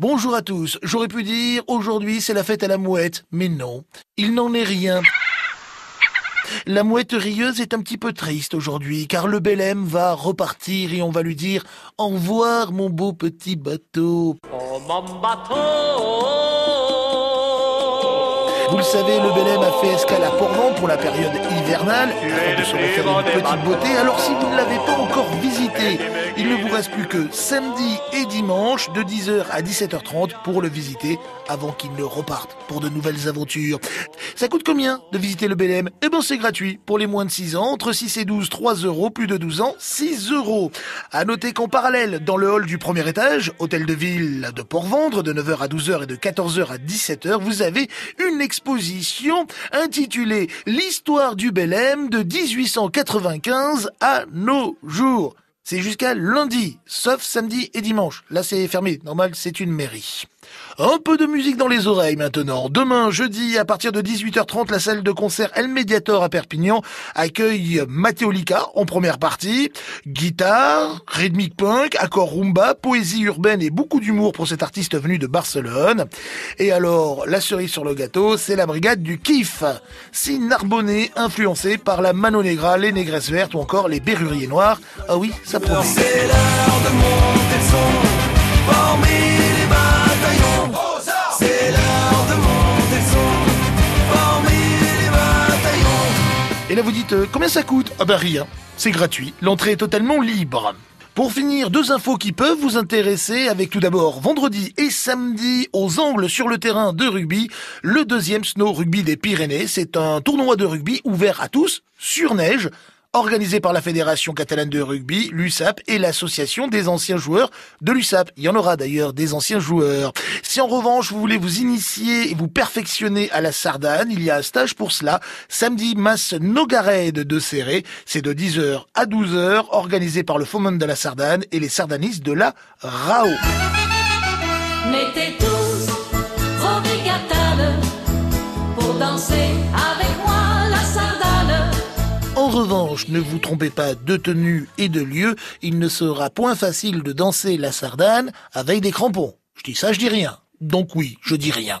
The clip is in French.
Bonjour à tous. J'aurais pu dire aujourd'hui c'est la fête à la mouette, mais non, il n'en est rien. La mouette rieuse est un petit peu triste aujourd'hui, car le Belém va repartir et on va lui dire au revoir mon beau petit bateau. Oh mon bateau Vous le savez, le Belém a fait escale à Port-Vent pour la période hivernale, afin de se refaire une petite beauté. Alors si vous ne l'avez pas encore visité, il ne vous reste plus que samedi et dimanche de 10h à 17h30 pour le visiter avant qu'il ne reparte pour de nouvelles aventures. Ça coûte combien de visiter le Belém Eh ben c'est gratuit pour les moins de 6 ans, entre 6 et 12, 3 euros, plus de 12 ans, 6 euros. À noter qu'en parallèle, dans le hall du premier étage, hôtel de ville de Port-Vendre, de 9h à 12h et de 14h à 17h, vous avez une exposition intitulée L'histoire du Belém de 1895 à nos jours. C'est jusqu'à lundi, sauf samedi et dimanche. Là, c'est fermé. Normal, c'est une mairie. Un peu de musique dans les oreilles maintenant. Demain, jeudi, à partir de 18h30, la salle de concert El Mediator à Perpignan accueille Matteo Lica en première partie. Guitare, rythmique punk, accord rumba, poésie urbaine et beaucoup d'humour pour cet artiste venu de Barcelone. Et alors, la cerise sur le gâteau, c'est la brigade du kiff. Si Narbonnet, influencé par la Mano Negra, les Négresses Vertes ou encore les Berruriers Noirs. Ah oui, ça promet. Et là vous dites, euh, combien ça coûte? Ah bah rien, c'est gratuit, l'entrée est totalement libre. Pour finir, deux infos qui peuvent vous intéresser avec tout d'abord vendredi et samedi aux angles sur le terrain de rugby, le deuxième Snow Rugby des Pyrénées. C'est un tournoi de rugby ouvert à tous, sur neige, organisé par la Fédération catalane de rugby, l'USAP et l'association des anciens joueurs de l'USAP. Il y en aura d'ailleurs des anciens joueurs. Si en revanche vous voulez vous initier et vous perfectionner à la sardane, il y a un stage pour cela. Samedi, masse Nogared de Serré. C'est de 10h à 12h, organisé par le Foment de la Sardane et les sardanistes de la RAO. En revanche, ne vous trompez pas de tenue et de lieu, il ne sera point facile de danser la sardane avec des crampons. Je dis ça, je dis rien. Donc oui, je dis rien.